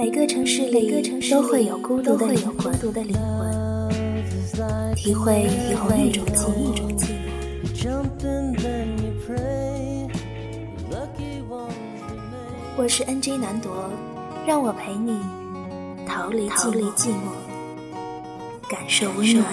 每个城市里都会有孤独的灵魂，体会体会一种寂寞。我是 NJ 南铎，让我陪你逃离寂寞，感受温暖。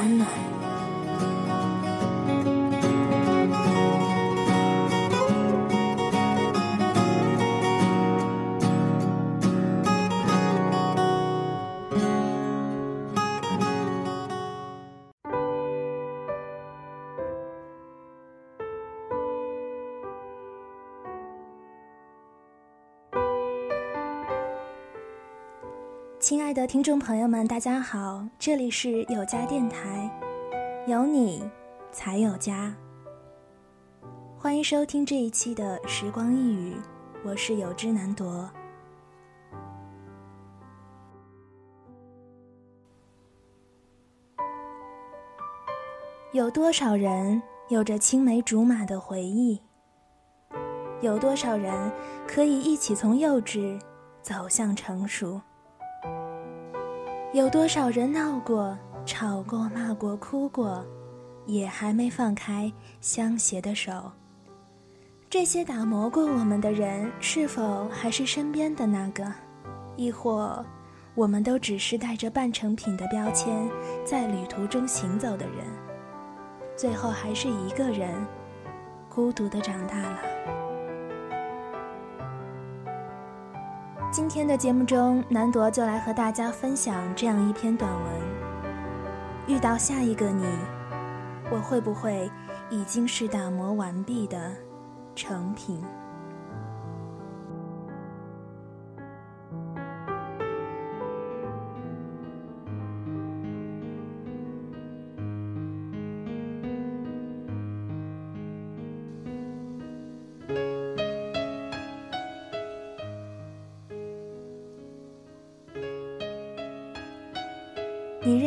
亲爱的听众朋友们，大家好，这里是有家电台，有你才有家。欢迎收听这一期的时光一语，我是有知南铎。有多少人有着青梅竹马的回忆？有多少人可以一起从幼稚走向成熟？有多少人闹过、吵过、骂过、哭过，也还没放开相携的手？这些打磨过我们的人，是否还是身边的那个？亦或，我们都只是带着半成品的标签，在旅途中行走的人，最后还是一个人，孤独的长大了。今天的节目中，南铎就来和大家分享这样一篇短文：遇到下一个你，我会不会已经是打磨完毕的成品？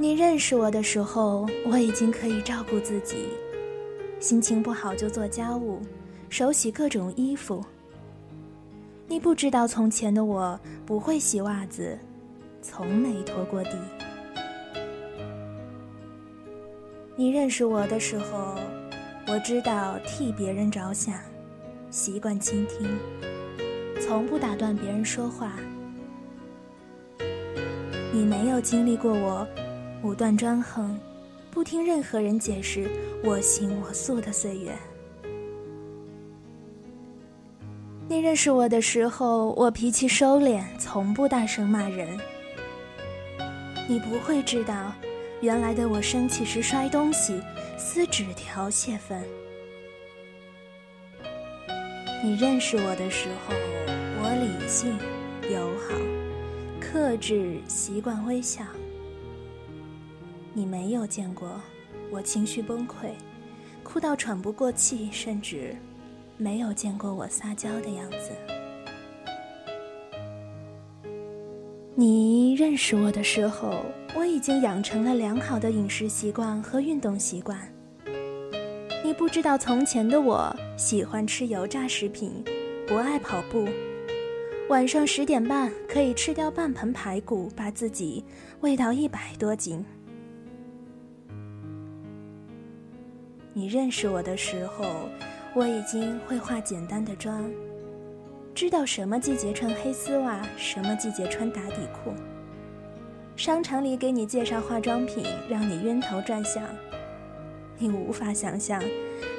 你认识我的时候，我已经可以照顾自己，心情不好就做家务，手洗各种衣服。你不知道从前的我不会洗袜子，从没拖过地。你认识我的时候，我知道替别人着想，习惯倾听，从不打断别人说话。你没有经历过我。武断专横，不听任何人解释，我行我素的岁月。你认识我的时候，我脾气收敛，从不大声骂人。你不会知道，原来的我生气时摔东西、撕纸条泄愤。你认识我的时候，我理性、友好、克制，习惯微笑。你没有见过我情绪崩溃，哭到喘不过气，甚至没有见过我撒娇的样子。你认识我的时候，我已经养成了良好的饮食习惯和运动习惯。你不知道从前的我喜欢吃油炸食品，不爱跑步，晚上十点半可以吃掉半盆排骨，把自己喂到一百多斤。你认识我的时候，我已经会化简单的妆，知道什么季节穿黑丝袜，什么季节穿打底裤。商场里给你介绍化妆品，让你晕头转向。你无法想象，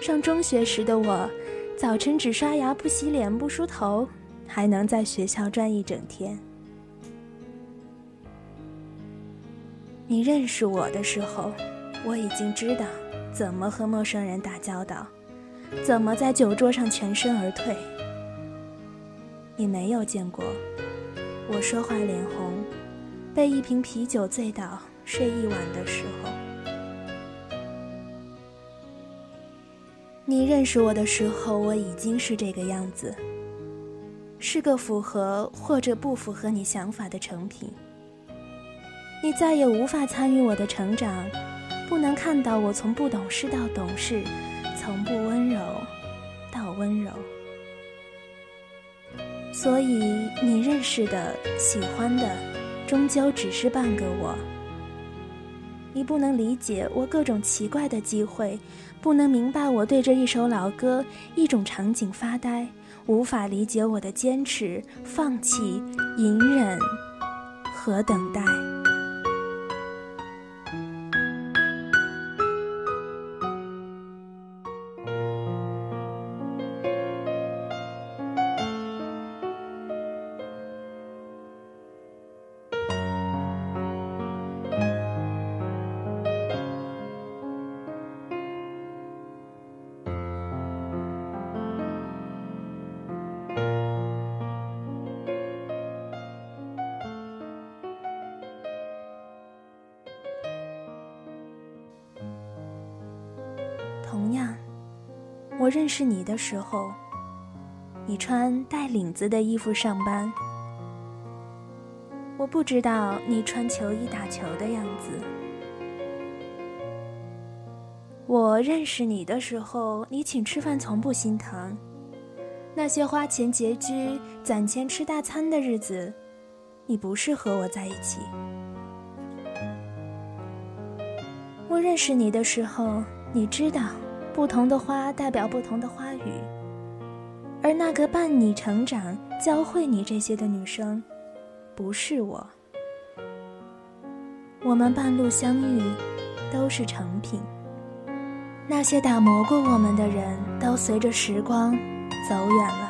上中学时的我，早晨只刷牙不洗脸不梳头，还能在学校转一整天。你认识我的时候，我已经知道。怎么和陌生人打交道？怎么在酒桌上全身而退？你没有见过。我说话脸红，被一瓶啤酒醉倒，睡一晚的时候。你认识我的时候，我已经是这个样子，是个符合或者不符合你想法的成品。你再也无法参与我的成长，不能看到我从不懂事到懂事，从不温柔到温柔。所以你认识的、喜欢的，终究只是半个我。你不能理解我各种奇怪的机会。不能明白我对着一首老歌、一种场景发呆，无法理解我的坚持、放弃、隐忍和等待。我认识你的时候，你穿带领子的衣服上班。我不知道你穿球衣打球的样子。我认识你的时候，你请吃饭从不心疼。那些花钱拮据、攒钱吃大餐的日子，你不是和我在一起。我认识你的时候。你知道，不同的花代表不同的花语，而那个伴你成长、教会你这些的女生，不是我。我们半路相遇，都是成品。那些打磨过我们的人，都随着时光走远了。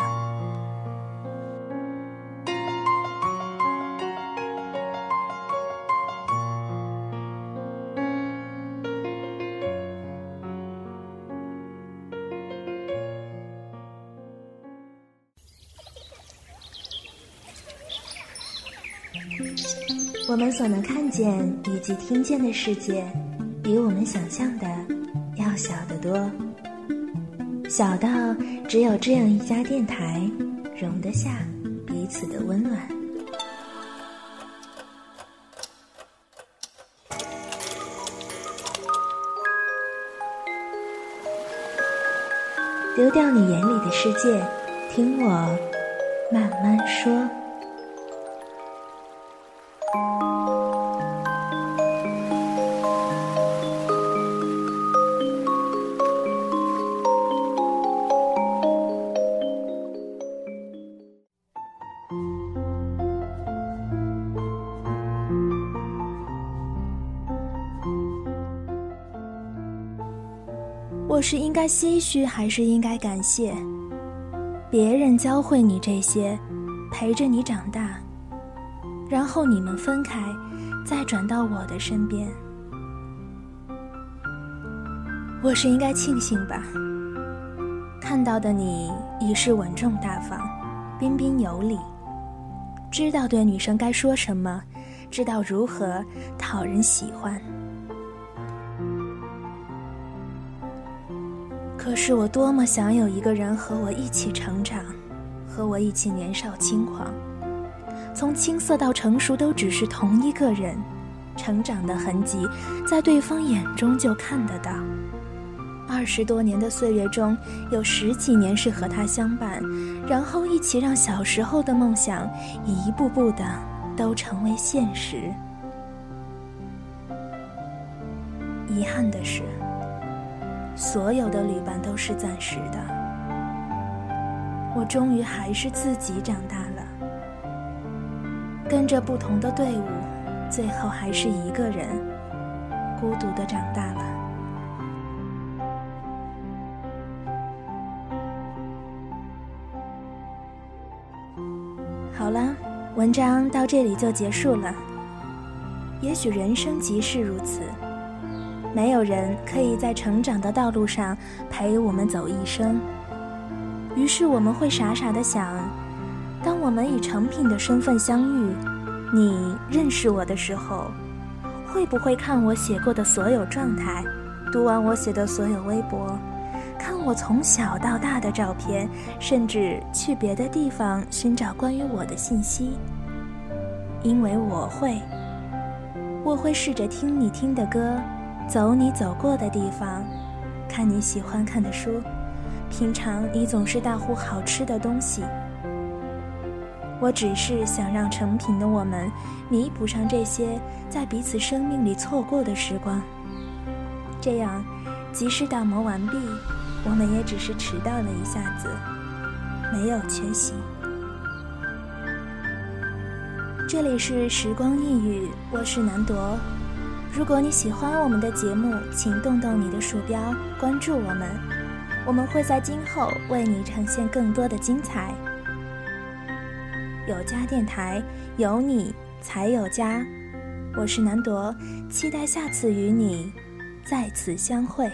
我们所能看见以及听见的世界，比我们想象的要小得多，小到只有这样一家电台，容得下彼此的温暖。丢掉你眼里的世界，听我慢慢说。我是应该唏嘘，还是应该感谢？别人教会你这些，陪着你长大，然后你们分开，再转到我的身边。我是应该庆幸吧？看到的你已是稳重大方、彬彬有礼，知道对女生该说什么，知道如何讨人喜欢。可是我多么想有一个人和我一起成长，和我一起年少轻狂，从青涩到成熟都只是同一个人，成长的痕迹在对方眼中就看得到。二十多年的岁月中，有十几年是和他相伴，然后一起让小时候的梦想一步步的都成为现实。遗憾的是。所有的旅伴都是暂时的，我终于还是自己长大了，跟着不同的队伍，最后还是一个人，孤独的长大了。好了，文章到这里就结束了。也许人生即是如此。没有人可以在成长的道路上陪我们走一生，于是我们会傻傻的想：当我们以成品的身份相遇，你认识我的时候，会不会看我写过的所有状态，读完我写的所有微博，看我从小到大的照片，甚至去别的地方寻找关于我的信息？因为我会，我会试着听你听的歌，走你走过的地方，看你喜欢看的书，平常你总是大呼好吃的东西。我只是想让成品的我们弥补上这些在彼此生命里错过的时光，这样，即使打磨完毕，我们也只是迟到了一下子，没有缺席。这里是时光一语，我是南铎。如果你喜欢我们的节目，请动动你的鼠标关注我们，我们会在今后为你呈现更多的精彩。有家电台，有你才有家。我是南铎，期待下次与你再次相会。